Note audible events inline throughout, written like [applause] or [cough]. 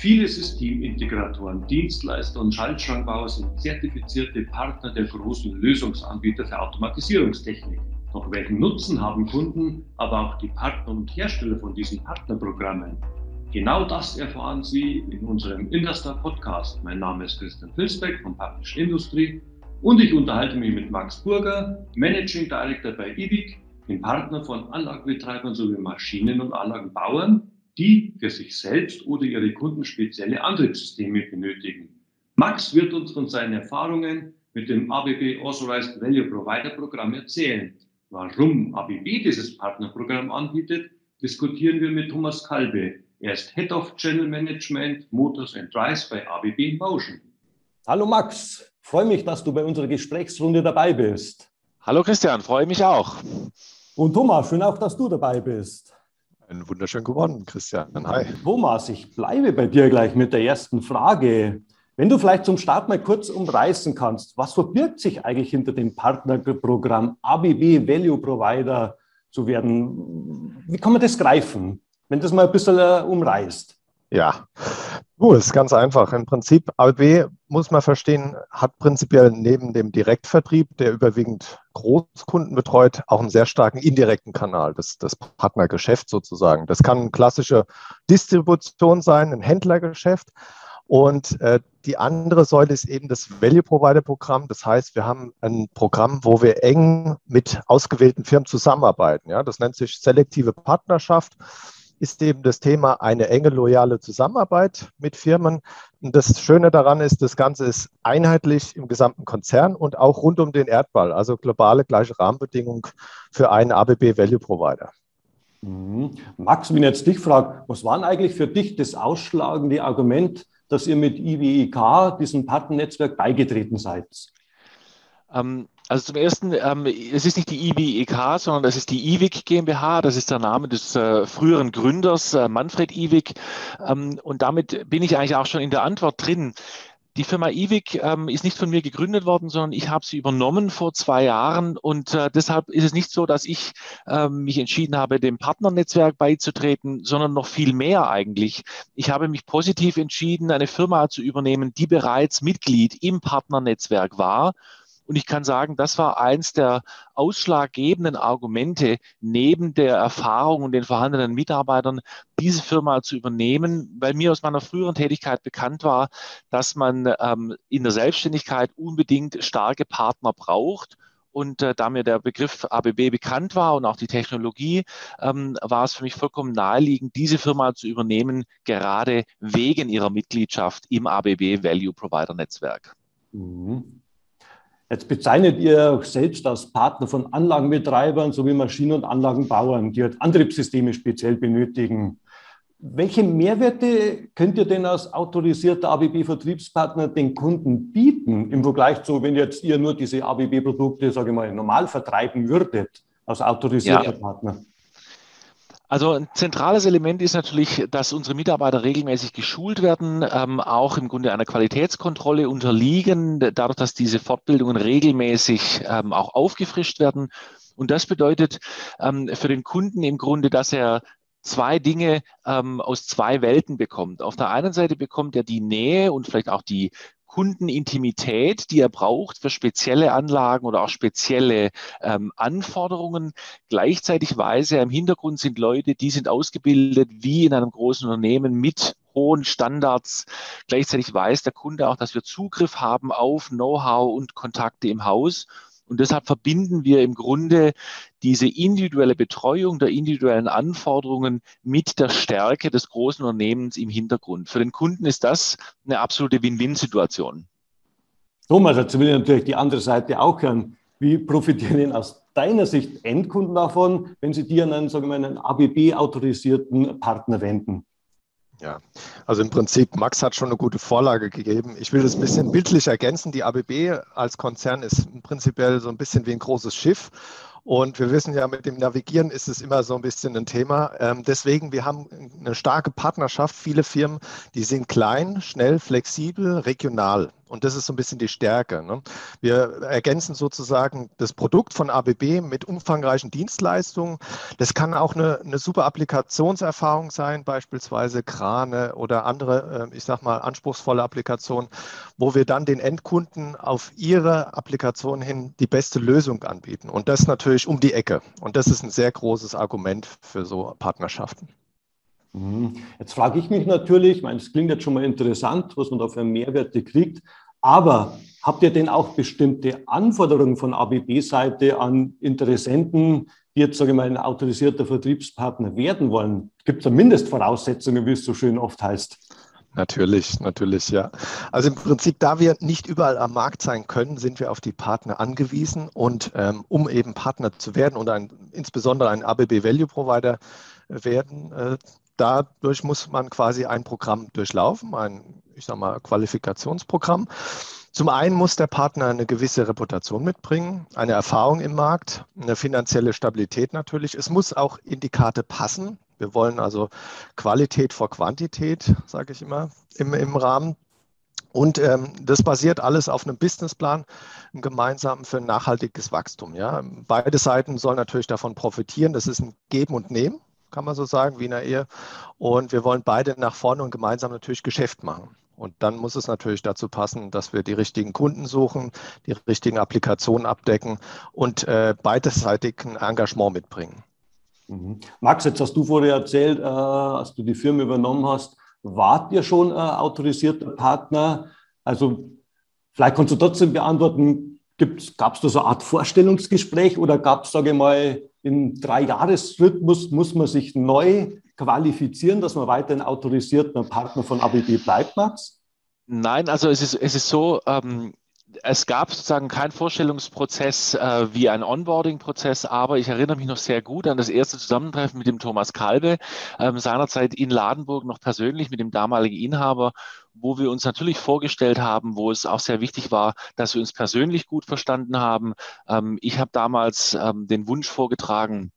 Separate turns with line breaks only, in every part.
Viele Systemintegratoren, Dienstleister und Schaltschrankbauer sind zertifizierte Partner der großen Lösungsanbieter für Automatisierungstechnik. Doch welchen Nutzen haben Kunden, aber auch die Partner und Hersteller von diesen Partnerprogrammen? Genau das erfahren Sie in unserem Industar Podcast. Mein Name ist Christian Filsbeck von Publish Industry und ich unterhalte mich mit Max Burger, Managing Director bei IBIC, dem Partner von Anlagenbetreibern sowie Maschinen- und Anlagenbauern, die für sich selbst oder ihre Kunden spezielle Antriebssysteme benötigen. Max wird uns von seinen Erfahrungen mit dem ABB Authorized Value Provider Programm erzählen. Warum ABB dieses Partnerprogramm anbietet, diskutieren wir mit Thomas Kalbe. Er ist Head of Channel Management Motors and Drives bei ABB in Bauschen.
Hallo Max, freue mich, dass du bei unserer Gesprächsrunde dabei bist.
Hallo Christian, freue mich auch.
Und Thomas, schön auch, dass du dabei bist.
Einen wunderschönen guten Christian. Hi.
Thomas, ich bleibe bei dir gleich mit der ersten Frage. Wenn du vielleicht zum Start mal kurz umreißen kannst, was verbirgt sich eigentlich hinter dem Partnerprogramm ABB Value Provider zu werden? Wie kann man das greifen, wenn das mal ein bisschen äh, umreißt?
Ja, du, ist ganz einfach. Im Prinzip, ABB muss man verstehen, hat prinzipiell neben dem Direktvertrieb, der überwiegend Großkunden betreut, auch einen sehr starken indirekten Kanal, das, das Partnergeschäft sozusagen. Das kann eine klassische Distribution sein, ein Händlergeschäft. Und äh, die andere Säule ist eben das Value Provider Programm. Das heißt, wir haben ein Programm, wo wir eng mit ausgewählten Firmen zusammenarbeiten. Ja, das nennt sich selektive Partnerschaft. Ist eben das Thema eine enge, loyale Zusammenarbeit mit Firmen. Und das Schöne daran ist, das Ganze ist einheitlich im gesamten Konzern und auch rund um den Erdball, also globale gleiche Rahmenbedingungen für einen ABB Value Provider.
Mhm. Max, wenn ich jetzt dich frage, was war eigentlich für dich das ausschlagende Argument, dass ihr mit IWIK, diesem Partnernetzwerk, beigetreten seid?
Ähm, also zum Ersten, ähm, es ist nicht die IWIK, sondern das ist die IWIC GmbH. Das ist der Name des äh, früheren Gründers, äh, Manfred IWIC. Ähm, und damit bin ich eigentlich auch schon in der Antwort drin. Die Firma IWIC ähm, ist nicht von mir gegründet worden, sondern ich habe sie übernommen vor zwei Jahren und äh, deshalb ist es nicht so, dass ich äh, mich entschieden habe, dem Partnernetzwerk beizutreten, sondern noch viel mehr eigentlich. Ich habe mich positiv entschieden, eine Firma zu übernehmen, die bereits Mitglied im Partnernetzwerk war und ich kann sagen, das war eins der ausschlaggebenden Argumente neben der Erfahrung und den vorhandenen Mitarbeitern, diese Firma zu übernehmen, weil mir aus meiner früheren Tätigkeit bekannt war, dass man ähm, in der Selbstständigkeit unbedingt starke Partner braucht. Und äh, da mir der Begriff ABB bekannt war und auch die Technologie, ähm, war es für mich vollkommen naheliegend, diese Firma zu übernehmen, gerade wegen ihrer Mitgliedschaft im ABB Value Provider Netzwerk.
Mhm. Jetzt bezeichnet ihr euch selbst als Partner von Anlagenbetreibern sowie Maschinen- und Anlagenbauern, die halt Antriebssysteme speziell benötigen. Welche Mehrwerte könnt ihr denn als autorisierter ABB-Vertriebspartner den Kunden bieten im Vergleich zu, wenn jetzt ihr nur diese ABB-Produkte, sage ich mal, normal vertreiben würdet als autorisierter ja. Partner?
Also ein zentrales Element ist natürlich, dass unsere Mitarbeiter regelmäßig geschult werden, ähm, auch im Grunde einer Qualitätskontrolle unterliegen, dadurch, dass diese Fortbildungen regelmäßig ähm, auch aufgefrischt werden. Und das bedeutet ähm, für den Kunden im Grunde, dass er zwei Dinge ähm, aus zwei Welten bekommt. Auf der einen Seite bekommt er die Nähe und vielleicht auch die Kundenintimität, die er braucht für spezielle Anlagen oder auch spezielle ähm, Anforderungen. Gleichzeitig weiß er, im Hintergrund sind Leute, die sind ausgebildet wie in einem großen Unternehmen mit hohen Standards. Gleichzeitig weiß der Kunde auch, dass wir Zugriff haben auf Know-how und Kontakte im Haus. Und deshalb verbinden wir im Grunde diese individuelle Betreuung der individuellen Anforderungen mit der Stärke des großen Unternehmens im Hintergrund. Für den Kunden ist das eine absolute Win-Win-Situation.
Thomas, jetzt will ich natürlich die andere Seite auch hören. Wie profitieren denn aus deiner Sicht Endkunden davon, wenn sie dir einen, sagen wir, einen ABB-autorisierten Partner wenden?
Ja, also im Prinzip, Max hat schon eine gute Vorlage gegeben. Ich will das ein bisschen bildlich ergänzen. Die ABB als Konzern ist prinzipiell so ein bisschen wie ein großes Schiff. Und wir wissen ja, mit dem Navigieren ist es immer so ein bisschen ein Thema. Ähm, deswegen, wir haben eine starke Partnerschaft. Viele Firmen, die sind klein, schnell, flexibel, regional. Und das ist so ein bisschen die Stärke. Ne? Wir ergänzen sozusagen das Produkt von ABB mit umfangreichen Dienstleistungen. Das kann auch eine, eine super Applikationserfahrung sein, beispielsweise Krane oder andere, äh, ich sag mal, anspruchsvolle Applikationen, wo wir dann den Endkunden auf ihre Applikation hin die beste Lösung anbieten. Und das natürlich um die Ecke. Und das ist ein sehr großes Argument für so Partnerschaften.
Mhm. Jetzt frage ich mich natürlich, ich meine, es klingt jetzt schon mal interessant, was man da für Mehrwerte kriegt, aber habt ihr denn auch bestimmte Anforderungen von ABB-Seite an Interessenten, die jetzt, sage ich mal, ein autorisierter Vertriebspartner werden wollen? Gibt es da Mindestvoraussetzungen, wie es so schön oft heißt?
Natürlich, natürlich, ja. Also im Prinzip, da wir nicht überall am Markt sein können, sind wir auf die Partner angewiesen. Und ähm, um eben Partner zu werden und ein, insbesondere ein ABB Value Provider werden, äh, dadurch muss man quasi ein Programm durchlaufen, ein, ich sag mal, Qualifikationsprogramm. Zum einen muss der Partner eine gewisse Reputation mitbringen, eine Erfahrung im Markt, eine finanzielle Stabilität natürlich. Es muss auch in die Karte passen. Wir wollen also Qualität vor Quantität, sage ich immer, im, im Rahmen. Und ähm, das basiert alles auf einem Businessplan, einem gemeinsamen für nachhaltiges Wachstum. Ja. Beide Seiten sollen natürlich davon profitieren. Das ist ein Geben und Nehmen kann man so sagen, wie in Ehe. Und wir wollen beide nach vorne und gemeinsam natürlich Geschäft machen. Und dann muss es natürlich dazu passen, dass wir die richtigen Kunden suchen, die richtigen Applikationen abdecken und äh, beidseitig ein Engagement mitbringen.
Mhm. Max, jetzt hast du vorher erzählt, äh, als du die Firma übernommen hast, wart ihr schon äh, autorisierter Partner? Also vielleicht kannst du trotzdem beantworten, gab es da so eine Art Vorstellungsgespräch oder gab es, sage ich mal, im Dreijahresrhythmus muss man sich neu qualifizieren, dass man weiterhin autorisierter Partner von ABB bleibt, Max?
Nein, also es ist, es ist so, ähm, es gab sozusagen keinen Vorstellungsprozess äh, wie ein Onboarding-Prozess, aber ich erinnere mich noch sehr gut an das erste Zusammentreffen mit dem Thomas Kalbe, ähm, seinerzeit in Ladenburg noch persönlich mit dem damaligen Inhaber wo wir uns natürlich vorgestellt haben, wo es auch sehr wichtig war, dass wir uns persönlich gut verstanden haben. Ähm, ich habe damals ähm, den Wunsch vorgetragen,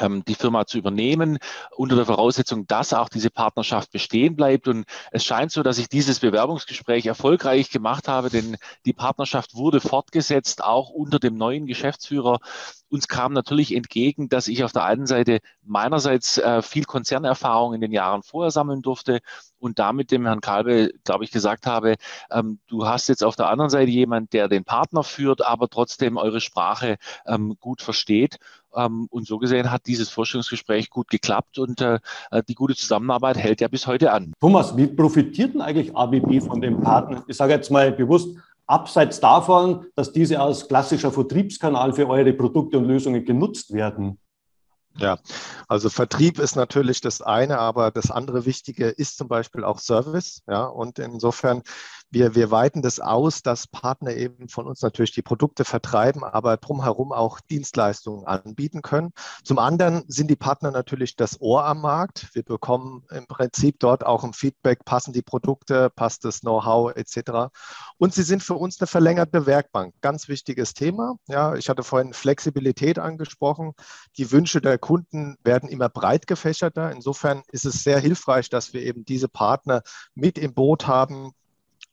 ähm, die Firma zu übernehmen, unter der Voraussetzung, dass auch diese Partnerschaft bestehen bleibt. Und es scheint so, dass ich dieses Bewerbungsgespräch erfolgreich gemacht habe, denn die Partnerschaft wurde fortgesetzt, auch unter dem neuen Geschäftsführer. Uns kam natürlich entgegen, dass ich auf der einen Seite meinerseits äh, viel Konzernerfahrung in den Jahren vorher sammeln durfte und damit dem Herrn Kalbe, glaube ich, gesagt habe, ähm, du hast jetzt auf der anderen Seite jemand, der den Partner führt, aber trotzdem eure Sprache ähm, gut versteht. Ähm, und so gesehen hat dieses Vorstellungsgespräch gut geklappt und äh, äh, die gute Zusammenarbeit hält ja bis heute an.
Thomas, wie profitiert denn eigentlich ABB von dem Partner? Ich sage jetzt mal bewusst, abseits davon, dass diese als klassischer Vertriebskanal für eure Produkte und Lösungen genutzt werden?
Ja, also Vertrieb ist natürlich das eine, aber das andere Wichtige ist zum Beispiel auch Service. Ja, und insofern wir, wir weiten das aus, dass Partner eben von uns natürlich die Produkte vertreiben, aber drumherum auch Dienstleistungen anbieten können. Zum anderen sind die Partner natürlich das Ohr am Markt. Wir bekommen im Prinzip dort auch ein Feedback, passen die Produkte, passt das Know-how etc. Und sie sind für uns eine verlängerte Werkbank. Ganz wichtiges Thema. Ja, ich hatte vorhin Flexibilität angesprochen. Die Wünsche der Kunden werden immer breit gefächerter. Insofern ist es sehr hilfreich, dass wir eben diese Partner mit im Boot haben,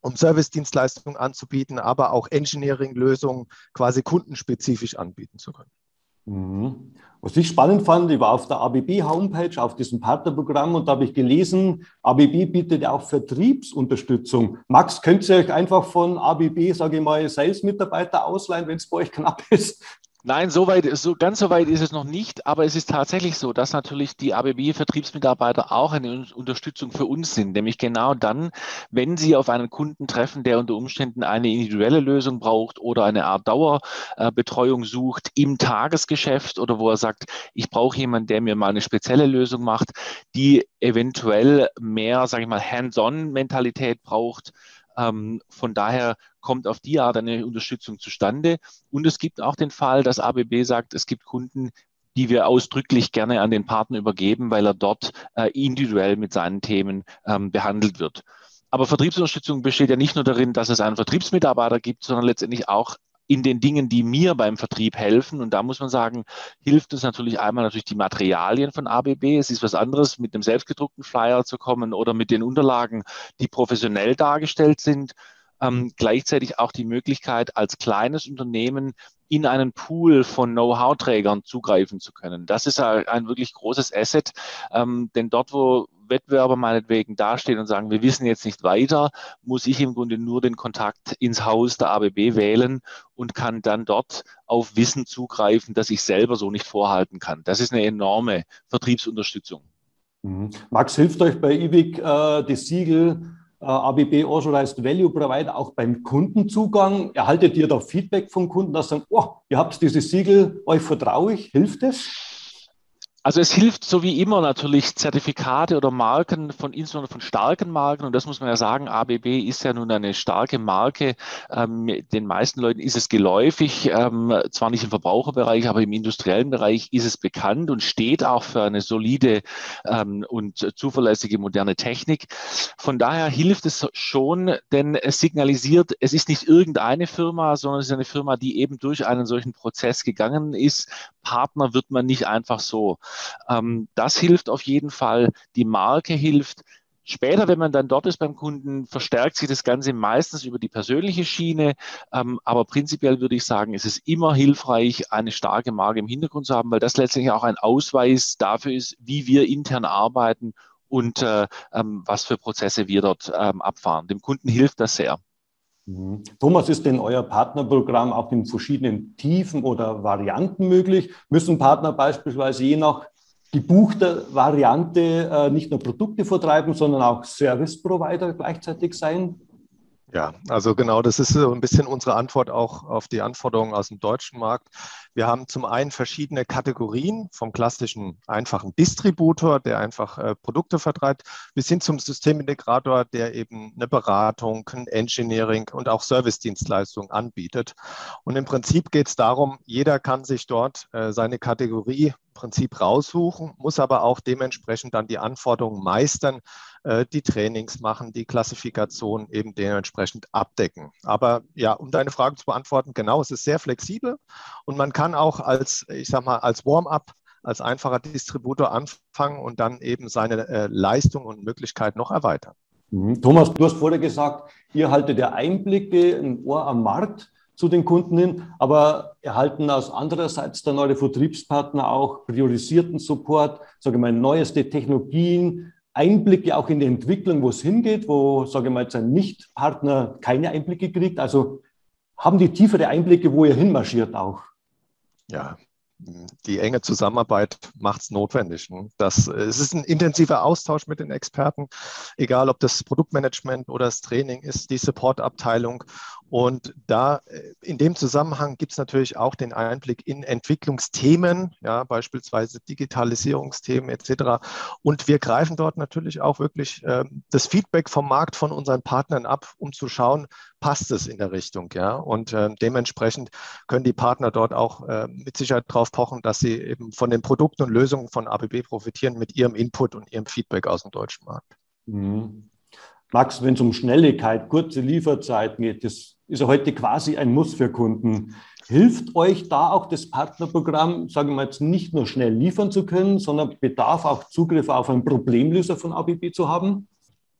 um Service-Dienstleistungen anzubieten, aber auch Engineering-Lösungen quasi kundenspezifisch anbieten zu können.
Mhm. Was ich spannend fand, ich war auf der ABB-Homepage, auf diesem Partnerprogramm und da habe ich gelesen, ABB bietet auch Vertriebsunterstützung. Max, könnt ihr euch einfach von ABB, sage ich mal, Sales-Mitarbeiter ausleihen, wenn es bei euch knapp [laughs] ist?
Nein, so weit, so ganz so weit ist es noch nicht, aber es ist tatsächlich so, dass natürlich die ABB-Vertriebsmitarbeiter auch eine Unterstützung für uns sind, nämlich genau dann, wenn sie auf einen Kunden treffen, der unter Umständen eine individuelle Lösung braucht oder eine Art Dauerbetreuung sucht im Tagesgeschäft oder wo er sagt, ich brauche jemanden, der mir mal eine spezielle Lösung macht, die eventuell mehr, sage ich mal, Hands-on-Mentalität braucht ähm, von daher kommt auf die Art eine Unterstützung zustande. Und es gibt auch den Fall, dass ABB sagt, es gibt Kunden, die wir ausdrücklich gerne an den Partner übergeben, weil er dort äh, individuell mit seinen Themen ähm, behandelt wird. Aber Vertriebsunterstützung besteht ja nicht nur darin, dass es einen Vertriebsmitarbeiter gibt, sondern letztendlich auch in den Dingen, die mir beim Vertrieb helfen. Und da muss man sagen, hilft es natürlich einmal natürlich die Materialien von ABB. Es ist was anderes, mit einem selbstgedruckten Flyer zu kommen oder mit den Unterlagen, die professionell dargestellt sind. ähm, gleichzeitig auch die Möglichkeit, als kleines Unternehmen in einen Pool von Know-how-Trägern zugreifen zu können. Das ist ein wirklich großes Asset, ähm, denn dort, wo Wettbewerber meinetwegen dastehen und sagen, wir wissen jetzt nicht weiter, muss ich im Grunde nur den Kontakt ins Haus der ABB wählen und kann dann dort auf Wissen zugreifen, das ich selber so nicht vorhalten kann. Das ist eine enorme Vertriebsunterstützung.
Mhm. Max, hilft euch bei IBIC äh, das Siegel äh, ABB Authorized Value Provider auch beim Kundenzugang? Erhaltet ihr da Feedback vom Kunden, dass sagen, oh, ihr habt dieses Siegel, euch vertraue ich, hilft es?
Also es hilft so wie immer natürlich Zertifikate oder Marken von insbesondere von starken Marken und das muss man ja sagen, ABB ist ja nun eine starke Marke. Ähm, den meisten Leuten ist es geläufig, ähm, zwar nicht im Verbraucherbereich, aber im industriellen Bereich ist es bekannt und steht auch für eine solide ähm, und zuverlässige moderne Technik. Von daher hilft es schon, denn es signalisiert, es ist nicht irgendeine Firma, sondern es ist eine Firma, die eben durch einen solchen Prozess gegangen ist. Partner wird man nicht einfach so. Ähm, das hilft auf jeden Fall. Die Marke hilft. Später, wenn man dann dort ist beim Kunden, verstärkt sich das Ganze meistens über die persönliche Schiene. Ähm, aber prinzipiell würde ich sagen, es ist immer hilfreich, eine starke Marke im Hintergrund zu haben, weil das letztlich auch ein Ausweis dafür ist, wie wir intern arbeiten und äh, ähm, was für Prozesse wir dort ähm, abfahren. Dem Kunden hilft das sehr.
Mhm. Thomas, ist denn euer Partnerprogramm auch in verschiedenen Tiefen oder Varianten möglich? Müssen Partner beispielsweise je nach gebuchter Variante äh, nicht nur Produkte vertreiben, sondern auch Service Provider gleichzeitig sein?
Ja, also genau, das ist so ein bisschen unsere Antwort auch auf die Anforderungen aus dem deutschen Markt. Wir haben zum einen verschiedene Kategorien vom klassischen einfachen Distributor, der einfach äh, Produkte vertreibt, bis hin zum Systemintegrator, der eben eine Beratung, ein Engineering und auch Servicedienstleistungen anbietet. Und im Prinzip geht es darum, jeder kann sich dort äh, seine Kategorie Prinzip raussuchen, muss aber auch dementsprechend dann die Anforderungen meistern, äh, die Trainings machen, die Klassifikation eben dementsprechend abdecken. Aber ja, um deine Frage zu beantworten, genau, es ist sehr flexibel und man kann auch als, ich sag mal, als Warm-up als einfacher Distributor anfangen und dann eben seine äh, Leistung und Möglichkeit noch erweitern.
Mhm. Thomas, du hast vorher gesagt, ihr haltet ja Einblicke, ein Ohr am Markt zu den Kunden hin, aber erhalten aus andererseits dann eure Vertriebspartner auch priorisierten Support, sage ich mal, neueste Technologien, Einblicke auch in die Entwicklung, wo es hingeht, wo, sage ich mal, jetzt ein Nichtpartner keine Einblicke kriegt. Also haben die tiefere Einblicke, wo ihr hinmarschiert auch?
Ja, die enge Zusammenarbeit macht es notwendig. Ne? Das, es ist ein intensiver Austausch mit den Experten, egal ob das Produktmanagement oder das Training ist, die Supportabteilung. Und da äh, in dem Zusammenhang gibt es natürlich auch den Einblick in Entwicklungsthemen, ja, beispielsweise Digitalisierungsthemen etc. Und wir greifen dort natürlich auch wirklich äh, das Feedback vom Markt von unseren Partnern ab, um zu schauen, passt es in der Richtung, ja. Und äh, dementsprechend können die Partner dort auch äh, mit Sicherheit darauf pochen, dass sie eben von den Produkten und Lösungen von ABB profitieren mit ihrem Input und ihrem Feedback aus dem deutschen Markt.
Mhm. Max, wenn es um Schnelligkeit, kurze Lieferzeiten geht, das ist ja heute quasi ein Muss für Kunden. Hilft euch da auch das Partnerprogramm, sagen wir jetzt, nicht nur schnell liefern zu können, sondern bedarf auch Zugriff auf einen Problemlöser von ABB zu haben?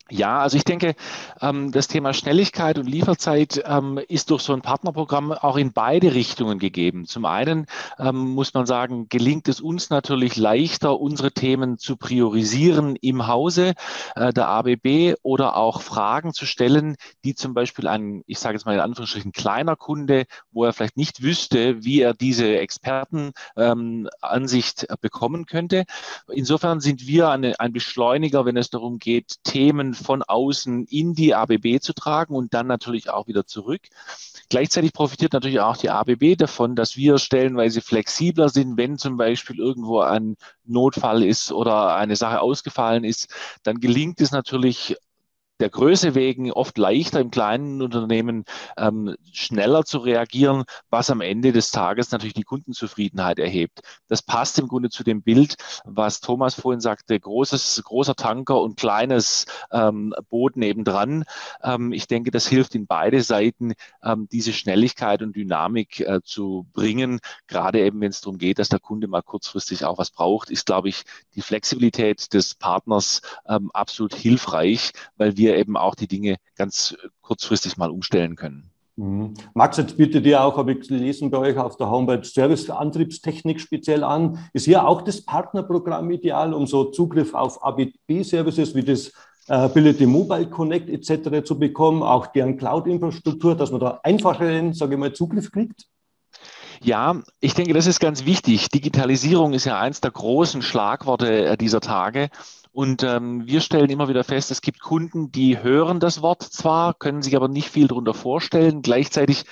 Ja, also ich denke, ähm, das Thema Schnelligkeit und Lieferzeit ähm, ist durch so ein Partnerprogramm auch in beide Richtungen gegeben. Zum einen ähm, muss man sagen, gelingt es uns natürlich leichter, unsere Themen zu priorisieren im Hause äh, der ABB oder auch Fragen zu stellen, die zum Beispiel ein, ich sage jetzt mal in Anführungsstrichen, kleiner Kunde, wo er vielleicht nicht wüsste, wie er diese Expertenansicht bekommen könnte. Insofern sind wir ein Beschleuniger, wenn es darum geht, Themen von außen in die ABB zu tragen und dann natürlich auch wieder zurück. Gleichzeitig profitiert natürlich auch die ABB davon, dass wir stellenweise flexibler sind, wenn zum Beispiel irgendwo ein Notfall ist oder eine Sache ausgefallen ist, dann gelingt es natürlich der Größe wegen oft leichter im kleinen Unternehmen ähm, schneller zu reagieren, was am Ende des Tages natürlich die Kundenzufriedenheit erhebt. Das passt im Grunde zu dem Bild, was Thomas vorhin sagte, großes, großer Tanker und kleines ähm, Boot nebendran. Ähm, ich denke, das hilft in beide Seiten, ähm, diese Schnelligkeit und Dynamik äh, zu bringen. Gerade eben, wenn es darum geht, dass der Kunde mal kurzfristig auch was braucht, ist, glaube ich, die Flexibilität des Partners ähm, absolut hilfreich, weil wir wir eben auch die Dinge ganz kurzfristig mal umstellen können.
Mhm. Max, jetzt bietet ihr auch, habe ich gelesen bei euch auf der Homepage, Service-Antriebstechnik speziell an. Ist hier auch das Partnerprogramm ideal, um so Zugriff auf ABB-Services wie das äh, Ability Mobile Connect etc. zu bekommen, auch deren Cloud-Infrastruktur, dass man da einfacheren, sage ich mal, Zugriff kriegt?
Ja, ich denke, das ist ganz wichtig. Digitalisierung ist ja eins der großen Schlagworte äh, dieser Tage. Und ähm, wir stellen immer wieder fest, es gibt Kunden, die hören das Wort zwar, können sich aber nicht viel darunter vorstellen. Gleichzeitig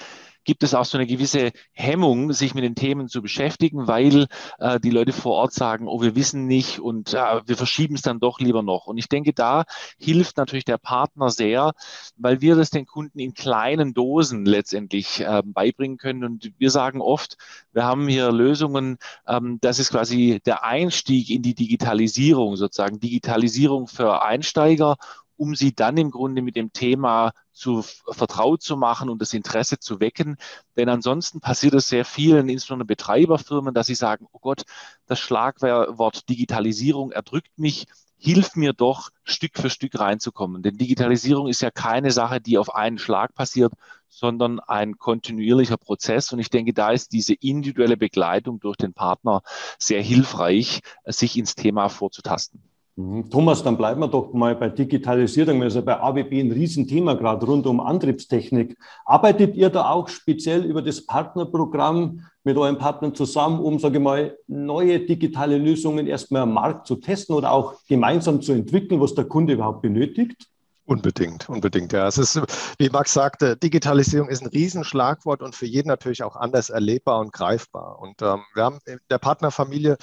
gibt es auch so eine gewisse Hemmung, sich mit den Themen zu beschäftigen, weil äh, die Leute vor Ort sagen, oh, wir wissen nicht und äh, wir verschieben es dann doch lieber noch. Und ich denke, da hilft natürlich der Partner sehr, weil wir das den Kunden in kleinen Dosen letztendlich äh, beibringen können. Und wir sagen oft, wir haben hier Lösungen, ähm, das ist quasi der Einstieg in die Digitalisierung, sozusagen Digitalisierung für Einsteiger um sie dann im Grunde mit dem Thema zu vertraut zu machen und das Interesse zu wecken. Denn ansonsten passiert es sehr vielen, insbesondere Betreiberfirmen, dass sie sagen, oh Gott, das Schlagwort Digitalisierung erdrückt mich, hilf mir doch, Stück für Stück reinzukommen. Denn Digitalisierung ist ja keine Sache, die auf einen Schlag passiert, sondern ein kontinuierlicher Prozess. Und ich denke, da ist diese individuelle Begleitung durch den Partner sehr hilfreich, sich ins Thema vorzutasten.
Mhm. Thomas, dann bleiben wir doch mal bei Digitalisierung. Also bei AWB ein Riesenthema gerade rund um Antriebstechnik. Arbeitet ihr da auch speziell über das Partnerprogramm mit euren Partnern zusammen, um, sage ich mal, neue digitale Lösungen erstmal am Markt zu testen oder auch gemeinsam zu entwickeln, was der Kunde überhaupt benötigt?
Unbedingt, unbedingt, ja. Es ist, wie Max sagte, Digitalisierung ist ein Riesenschlagwort und für jeden natürlich auch anders erlebbar und greifbar. Und ähm, wir haben in der Partnerfamilie,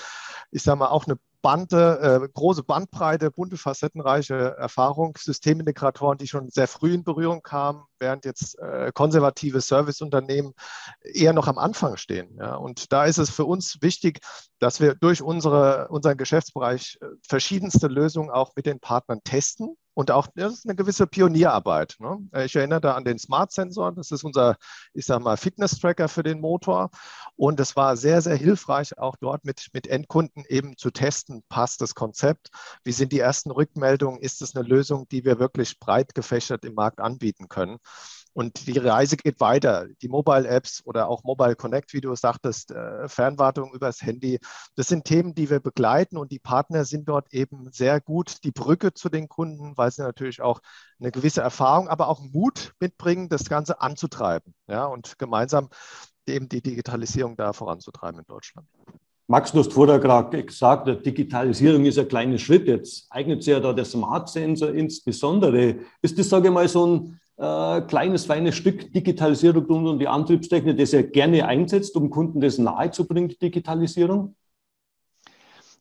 ich sage mal, auch eine Bande, äh, große Bandbreite, bunte, facettenreiche Erfahrung, Systemintegratoren, die schon sehr früh in Berührung kamen, während jetzt äh, konservative Serviceunternehmen eher noch am Anfang stehen. Ja. Und da ist es für uns wichtig, dass wir durch unsere, unseren Geschäftsbereich äh, verschiedenste Lösungen auch mit den Partnern testen und auch, das ist eine gewisse Pionierarbeit. Ne? Ich erinnere da an den Smart-Sensor. Das ist unser, ich sage mal, Fitness-Tracker für den Motor. Und es war sehr, sehr hilfreich, auch dort mit, mit Endkunden eben zu testen, passt das Konzept? Wie sind die ersten Rückmeldungen? Ist es eine Lösung, die wir wirklich breit gefächert im Markt anbieten können? Und die Reise geht weiter. Die Mobile-Apps oder auch Mobile Connect, wie du sagtest, äh, Fernwartung übers Handy, das sind Themen, die wir begleiten und die Partner sind dort eben sehr gut die Brücke zu den Kunden, weil sie natürlich auch eine gewisse Erfahrung, aber auch Mut mitbringen, das Ganze anzutreiben ja, und gemeinsam eben die Digitalisierung da voranzutreiben in Deutschland.
Max, du hast vorher gerade gesagt, Digitalisierung ist ein kleiner Schritt. Jetzt eignet sich ja da der Smart Sensor insbesondere. Ist das, sage ich mal, so ein äh, kleines, feines Stück Digitalisierung rund um die Antriebstechnik, das er gerne einsetzt, um Kunden das nahezubringen, die Digitalisierung?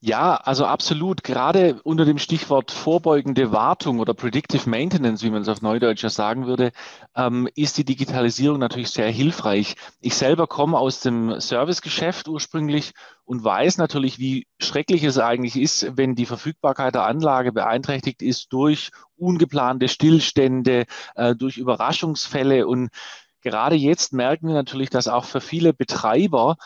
Ja, also absolut. Gerade unter dem Stichwort vorbeugende Wartung oder Predictive Maintenance, wie man es auf Neudeutscher sagen würde, ähm, ist die Digitalisierung natürlich sehr hilfreich. Ich selber komme aus dem Servicegeschäft ursprünglich und weiß natürlich, wie schrecklich es eigentlich ist, wenn die Verfügbarkeit der Anlage beeinträchtigt ist durch ungeplante Stillstände, äh, durch Überraschungsfälle und Gerade jetzt merken wir natürlich, dass auch für viele Betreiber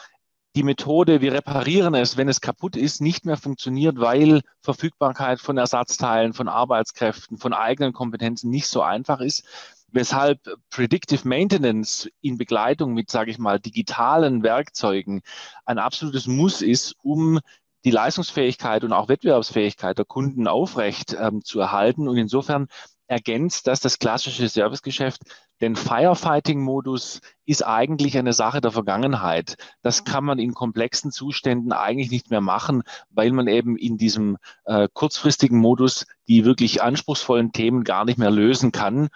die Methode, wir reparieren es, wenn es kaputt ist, nicht mehr funktioniert, weil Verfügbarkeit von Ersatzteilen, von Arbeitskräften, von eigenen Kompetenzen nicht so einfach ist. Weshalb Predictive Maintenance in Begleitung mit, sage ich mal, digitalen Werkzeugen ein absolutes Muss ist, um die Leistungsfähigkeit und auch Wettbewerbsfähigkeit der Kunden aufrecht ähm, zu erhalten. Und insofern ergänzt das das klassische Servicegeschäft. Denn Firefighting-Modus ist eigentlich eine Sache der Vergangenheit. Das kann man in komplexen Zuständen eigentlich nicht mehr machen, weil man eben in diesem äh, kurzfristigen Modus die wirklich anspruchsvollen Themen gar nicht mehr lösen kann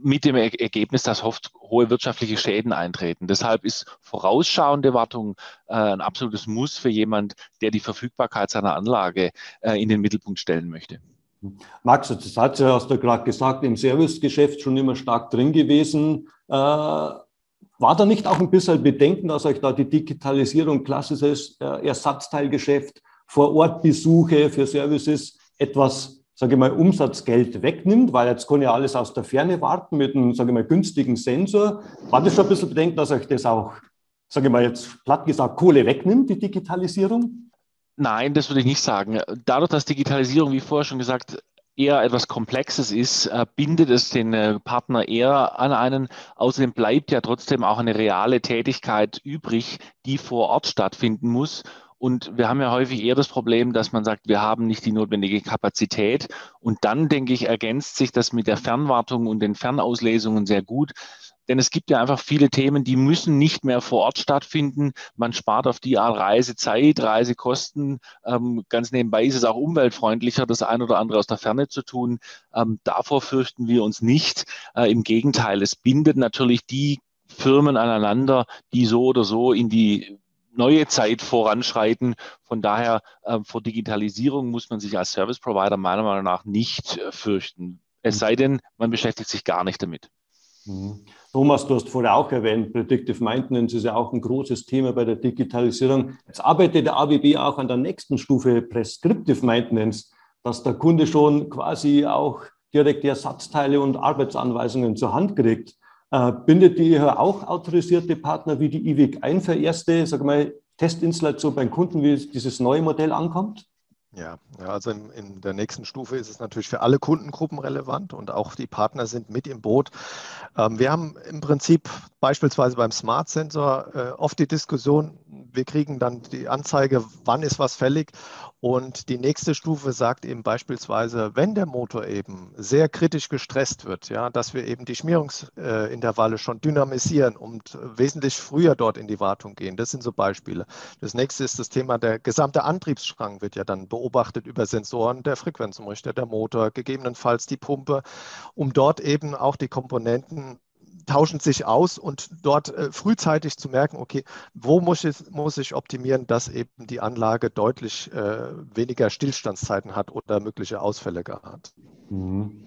mit dem Ergebnis, dass oft hohe wirtschaftliche Schäden eintreten. Deshalb ist vorausschauende Wartung äh, ein absolutes Muss für jemand, der die Verfügbarkeit seiner Anlage äh, in den Mittelpunkt stellen möchte.
Max, das hat ja, hast du gerade gesagt, im Servicegeschäft schon immer stark drin gewesen. Äh, war da nicht auch ein bisschen Bedenken, dass euch da die Digitalisierung, klassisches äh, Ersatzteilgeschäft, Vor-Ort-Besuche für Services etwas, sage ich mal, Umsatzgeld wegnimmt, weil jetzt kann ja alles aus der Ferne warten mit einem, sage ich mal, günstigen Sensor. War das schon ein bisschen Bedenken, dass euch das auch, sage ich mal jetzt platt gesagt, Kohle wegnimmt, die Digitalisierung?
Nein, das würde ich nicht sagen. Dadurch, dass Digitalisierung, wie vorher schon gesagt, eher etwas Komplexes ist, äh, bindet es den äh, Partner eher an einen. Außerdem bleibt ja trotzdem auch eine reale Tätigkeit übrig, die vor Ort stattfinden muss. Und wir haben ja häufig eher das Problem, dass man sagt, wir haben nicht die notwendige Kapazität. Und dann, denke ich, ergänzt sich das mit der Fernwartung und den Fernauslesungen sehr gut. Denn es gibt ja einfach viele Themen, die müssen nicht mehr vor Ort stattfinden. Man spart auf die Art Reisezeit, Reisekosten. Ähm, ganz nebenbei ist es auch umweltfreundlicher, das ein oder andere aus der Ferne zu tun. Ähm, davor fürchten wir uns nicht. Äh, Im Gegenteil, es bindet natürlich die Firmen aneinander, die so oder so in die neue Zeit voranschreiten. Von daher äh, vor Digitalisierung muss man sich als Service Provider meiner Meinung nach nicht äh, fürchten. Es sei denn, man beschäftigt sich gar nicht damit.
Mhm. Thomas, du hast vorher auch erwähnt, Predictive Maintenance ist ja auch ein großes Thema bei der Digitalisierung. Jetzt arbeitet der ABB auch an der nächsten Stufe Prescriptive Maintenance, dass der Kunde schon quasi auch direkt die Ersatzteile und Arbeitsanweisungen zur Hand kriegt. Äh, bindet ihr auch autorisierte Partner wie die IWIC ein für erste, sag mal, Testinstallation beim Kunden, wie dieses neue Modell ankommt?
Ja, also in, in, der nächsten Stufe ist es natürlich für alle Kundengruppen relevant und auch die Partner sind mit im Boot. Ähm, wir haben im Prinzip beispielsweise beim Smart Sensor äh, oft die Diskussion, wir kriegen dann die Anzeige, wann ist was fällig und die nächste Stufe sagt eben beispielsweise, wenn der Motor eben sehr kritisch gestresst wird, ja, dass wir eben die Schmierungsintervalle schon dynamisieren und wesentlich früher dort in die Wartung gehen. Das sind so Beispiele. Das nächste ist das Thema, der gesamte Antriebsstrang wird ja dann beobachtet über Sensoren, der Frequenzumrichter, der Motor, gegebenenfalls die Pumpe, um dort eben auch die Komponenten tauschen sich aus und dort äh, frühzeitig zu merken, okay, wo muss ich, muss ich optimieren, dass eben die Anlage deutlich äh, weniger Stillstandszeiten hat oder mögliche Ausfälle hat.
Mhm.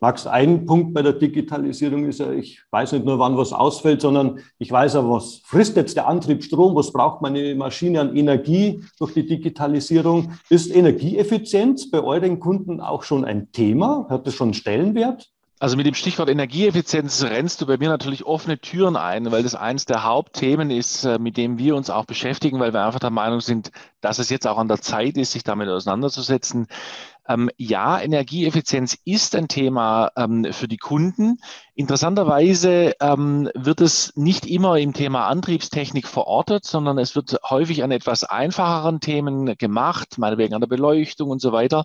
Max, ein Punkt bei der Digitalisierung ist ja, ich weiß nicht nur, wann was ausfällt, sondern ich weiß ja, was frisst jetzt der Antrieb Strom, was braucht meine Maschine an Energie durch die Digitalisierung. Ist Energieeffizienz bei euren Kunden auch schon ein Thema? Hat das schon einen Stellenwert?
Also mit dem Stichwort Energieeffizienz rennst du bei mir natürlich offene Türen ein, weil das eines der Hauptthemen ist, äh, mit dem wir uns auch beschäftigen, weil wir einfach der Meinung sind, dass es jetzt auch an der Zeit ist, sich damit auseinanderzusetzen. Ähm, ja, Energieeffizienz ist ein Thema ähm, für die Kunden. Interessanterweise ähm, wird es nicht immer im Thema Antriebstechnik verortet, sondern es wird häufig an etwas einfacheren Themen gemacht, meinetwegen an der Beleuchtung und so weiter.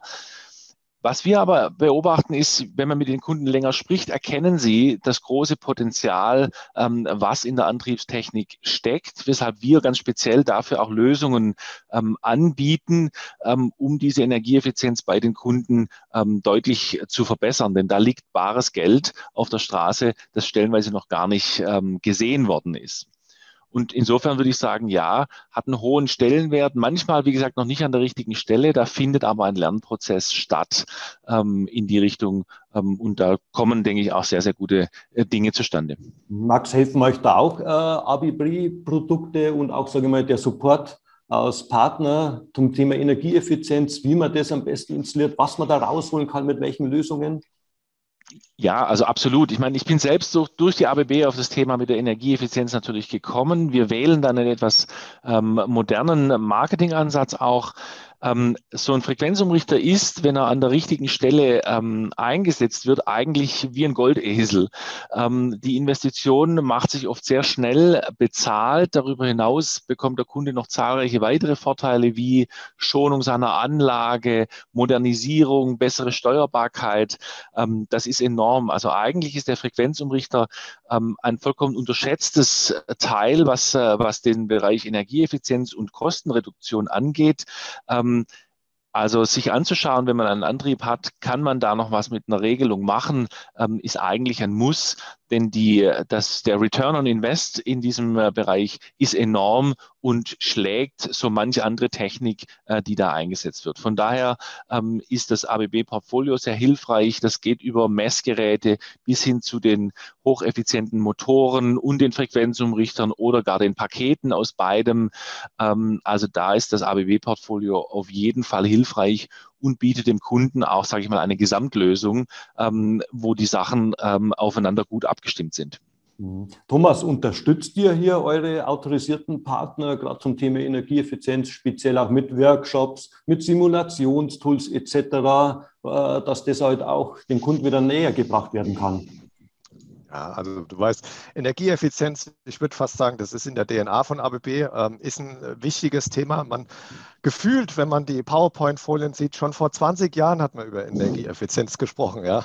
Was wir aber beobachten ist, wenn man mit den Kunden länger spricht, erkennen sie das große Potenzial, ähm, was in der Antriebstechnik steckt, weshalb wir ganz speziell dafür auch Lösungen ähm, anbieten, ähm, um diese Energieeffizienz bei den Kunden ähm, deutlich zu verbessern. Denn da liegt bares Geld auf der Straße, das stellenweise noch gar nicht ähm, gesehen worden ist. Und insofern würde ich sagen, ja, hat einen hohen Stellenwert. Manchmal, wie gesagt, noch nicht an der richtigen Stelle. Da findet aber ein Lernprozess statt ähm, in die Richtung. Ähm, und da kommen, denke ich, auch sehr, sehr gute äh, Dinge zustande.
Max, helfen euch da auch äh, Abibri-Produkte und auch, sage ich mal, der Support als Partner zum Thema Energieeffizienz, wie man das am besten installiert, was man da rausholen kann, mit welchen Lösungen?
Ja, also absolut. Ich meine, ich bin selbst durch, durch die ABB auf das Thema mit der Energieeffizienz natürlich gekommen. Wir wählen dann einen etwas ähm, modernen Marketingansatz auch. Ähm, so ein Frequenzumrichter ist, wenn er an der richtigen Stelle ähm, eingesetzt wird, eigentlich wie ein Goldesel. Ähm, die Investition macht sich oft sehr schnell bezahlt. Darüber hinaus bekommt der Kunde noch zahlreiche weitere Vorteile wie Schonung seiner Anlage, Modernisierung, bessere Steuerbarkeit. Ähm, das ist enorm. Also eigentlich ist der Frequenzumrichter ähm, ein vollkommen unterschätztes Teil, was, äh, was den Bereich Energieeffizienz und Kostenreduktion angeht. Ähm, also sich anzuschauen, wenn man einen Antrieb hat, kann man da noch was mit einer Regelung machen, ähm, ist eigentlich ein Muss, denn die, das, der Return on Invest in diesem äh, Bereich ist enorm und schlägt so manche andere Technik, äh, die da eingesetzt wird. Von daher ähm, ist das ABB-Portfolio sehr hilfreich. Das geht über Messgeräte bis hin zu den hocheffizienten Motoren und den Frequenzumrichtern oder gar den Paketen aus beidem. Ähm, also da ist das ABB-Portfolio auf jeden Fall hilfreich und bietet dem Kunden auch, sage ich mal, eine Gesamtlösung, ähm, wo die Sachen ähm, aufeinander gut abgestimmt sind.
Mhm. Thomas, unterstützt ihr hier eure autorisierten Partner gerade zum Thema Energieeffizienz, speziell auch mit Workshops, mit Simulationstools etc., äh, dass das halt auch den Kunden wieder näher gebracht werden kann.
Ja, also du weißt, Energieeffizienz, ich würde fast sagen, das ist in der DNA von ABB, ähm, ist ein äh, wichtiges Thema. Man gefühlt, wenn man die PowerPoint-Folien sieht, schon vor 20 Jahren hat man über Energieeffizienz gesprochen, ja.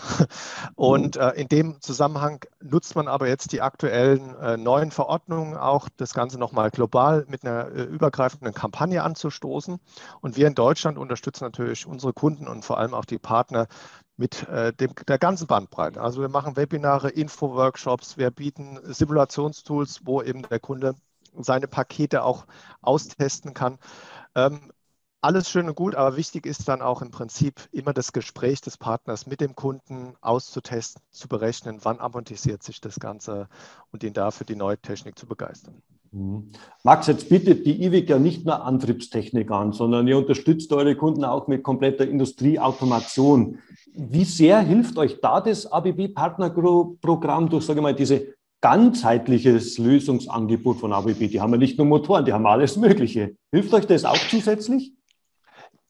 Und äh, in dem Zusammenhang nutzt man aber jetzt die aktuellen äh, neuen Verordnungen auch, das Ganze nochmal global mit einer äh, übergreifenden Kampagne anzustoßen. Und wir in Deutschland unterstützen natürlich unsere Kunden und vor allem auch die Partner mit äh, dem, der ganzen Bandbreite. Also wir machen Webinare, Info-Workshops, wir bieten Simulationstools, wo eben der Kunde seine Pakete auch austesten kann. Ähm, alles schön und gut, aber wichtig ist dann auch im Prinzip immer das Gespräch des Partners mit dem Kunden auszutesten, zu berechnen, wann amortisiert sich das Ganze und ihn dafür die neue Technik zu begeistern.
Mhm. Max, jetzt bietet die IWIC ja nicht nur Antriebstechnik an, sondern ihr unterstützt eure Kunden auch mit kompletter Industrieautomation. Wie sehr hilft euch da das ABB Partnerprogramm durch, sage ich mal, diese ganzheitliches Lösungsangebot von ABB? Die haben ja nicht nur Motoren, die haben alles Mögliche. Hilft euch das auch zusätzlich?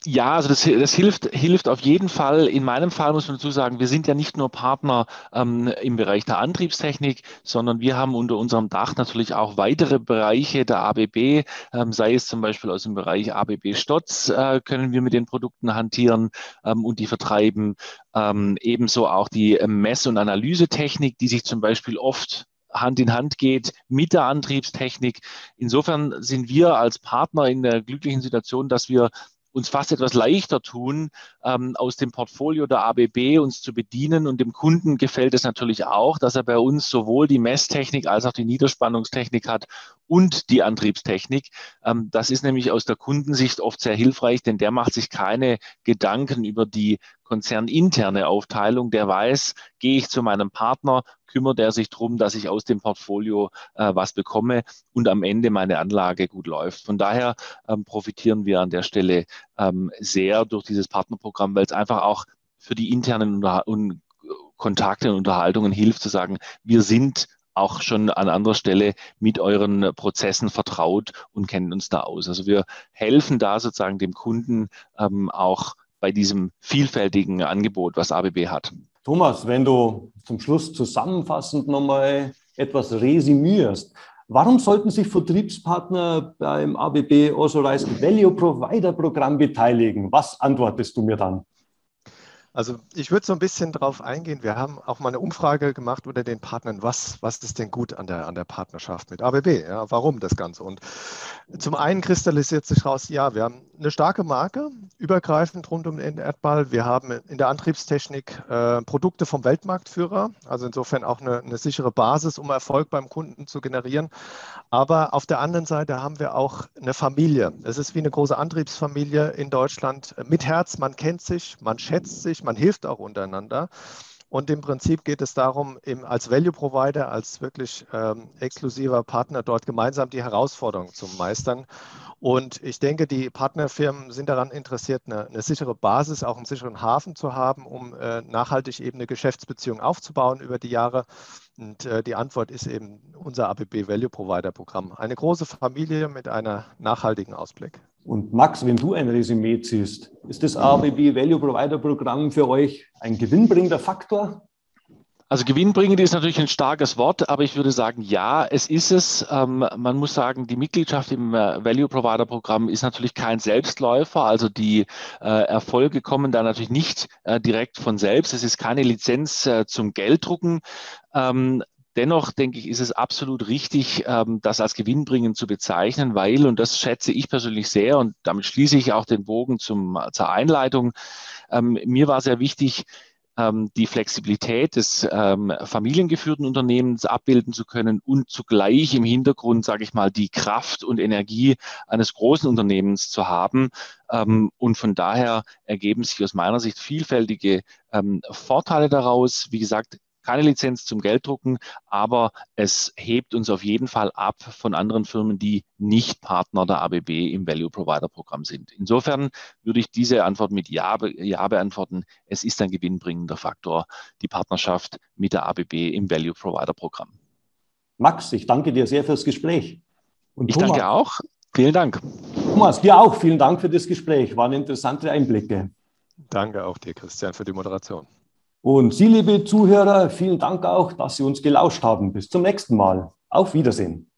Ja, also das, das, hilft, hilft auf jeden Fall. In meinem Fall muss man dazu sagen, wir sind ja nicht nur Partner ähm, im Bereich der Antriebstechnik, sondern wir haben unter unserem Dach natürlich auch weitere Bereiche der ABB, ähm, sei es zum Beispiel aus dem Bereich ABB Stotz, äh, können wir mit den Produkten hantieren ähm, und die vertreiben. Ähm, ebenso auch die Mess- und Analysetechnik, die sich zum Beispiel oft Hand in Hand geht mit der Antriebstechnik. Insofern sind wir als Partner in der glücklichen Situation, dass wir uns fast etwas leichter tun, ähm, aus dem Portfolio der ABB uns zu bedienen. Und dem Kunden gefällt es natürlich auch, dass er bei uns sowohl die Messtechnik als auch die Niederspannungstechnik hat und die Antriebstechnik. Ähm, das ist nämlich aus der Kundensicht oft sehr hilfreich, denn der macht sich keine Gedanken über die konzerninterne Aufteilung. Der weiß, gehe ich zu meinem Partner, kümmert er sich darum, dass ich aus dem Portfolio äh, was bekomme und am Ende meine Anlage gut läuft. Von daher ähm, profitieren wir an der Stelle ähm, sehr durch dieses Partnerprogramm, weil es einfach auch für die internen Unter und Kontakte und Unterhaltungen hilft, zu sagen, wir sind auch schon an anderer Stelle mit euren Prozessen vertraut und kennen uns da aus. Also wir helfen da sozusagen dem Kunden ähm, auch bei diesem vielfältigen Angebot, was ABB hat.
Thomas, wenn du zum Schluss zusammenfassend nochmal etwas resümierst, warum sollten sich Vertriebspartner beim ABB Authorized Value Provider Programm beteiligen? Was antwortest du mir dann?
Also ich würde so ein bisschen darauf eingehen. Wir haben auch mal eine Umfrage gemacht unter den Partnern, was, was ist denn gut an der, an der Partnerschaft mit ABB? Ja, warum das Ganze? Und zum einen kristallisiert sich raus, ja, wir haben eine starke Marke, übergreifend rund um den Erdball. Wir haben in der Antriebstechnik äh, Produkte vom Weltmarktführer, also insofern auch eine, eine sichere Basis, um Erfolg beim Kunden zu generieren. Aber auf der anderen Seite haben wir auch eine Familie. Es ist wie eine große Antriebsfamilie in Deutschland mit Herz. Man kennt sich, man schätzt sich, man hilft auch untereinander. Und im Prinzip geht es darum, als Value Provider, als wirklich ähm, exklusiver Partner dort gemeinsam die Herausforderungen zu meistern. Und ich denke, die Partnerfirmen sind daran interessiert, eine, eine sichere Basis, auch einen sicheren Hafen zu haben, um äh, nachhaltig eben eine Geschäftsbeziehung aufzubauen über die Jahre. Und äh, die Antwort ist eben unser ABB Value Provider Programm. Eine große Familie mit einer nachhaltigen Ausblick.
Und Max, wenn du ein Resümee ziehst, ist das ABB Value Provider Programm für euch ein gewinnbringender Faktor?
Also gewinnbringend ist natürlich ein starkes Wort, aber ich würde sagen, ja, es ist es. Ähm, man muss sagen, die Mitgliedschaft im äh, Value Provider Programm ist natürlich kein Selbstläufer. Also die äh, Erfolge kommen da natürlich nicht äh, direkt von selbst. Es ist keine Lizenz äh, zum Gelddrucken. Ähm, Dennoch denke ich, ist es absolut richtig, ähm, das als gewinnbringend zu bezeichnen, weil, und das schätze ich persönlich sehr, und damit schließe ich auch den Bogen zum, zur Einleitung, ähm, mir war sehr wichtig, ähm, die Flexibilität des familiengeführten Unternehmens abbilden zu können und zugleich im Hintergrund, sage ich mal, die Kraft und Energie eines großen Unternehmens zu haben. Und von daher ergeben sich aus meiner Sicht vielfältige Vorteile daraus. Wie gesagt, keine Lizenz zum Gelddrucken, aber es hebt uns auf jeden Fall ab von anderen Firmen, die nicht Partner der ABB im Value Provider Programm sind. Insofern würde ich diese Antwort mit Ja, ja beantworten. Es ist ein gewinnbringender Faktor, die Partnerschaft mit der ABB im Value Provider Programm.
Max, ich danke dir sehr fürs Gespräch.
Und ich Thomas, danke auch. Vielen Dank.
Thomas, dir auch vielen Dank für das Gespräch. Waren interessante Einblicke.
Danke auch dir, Christian, für die Moderation.
Und Sie, liebe Zuhörer, vielen Dank auch, dass Sie uns gelauscht haben. Bis zum nächsten Mal. Auf Wiedersehen.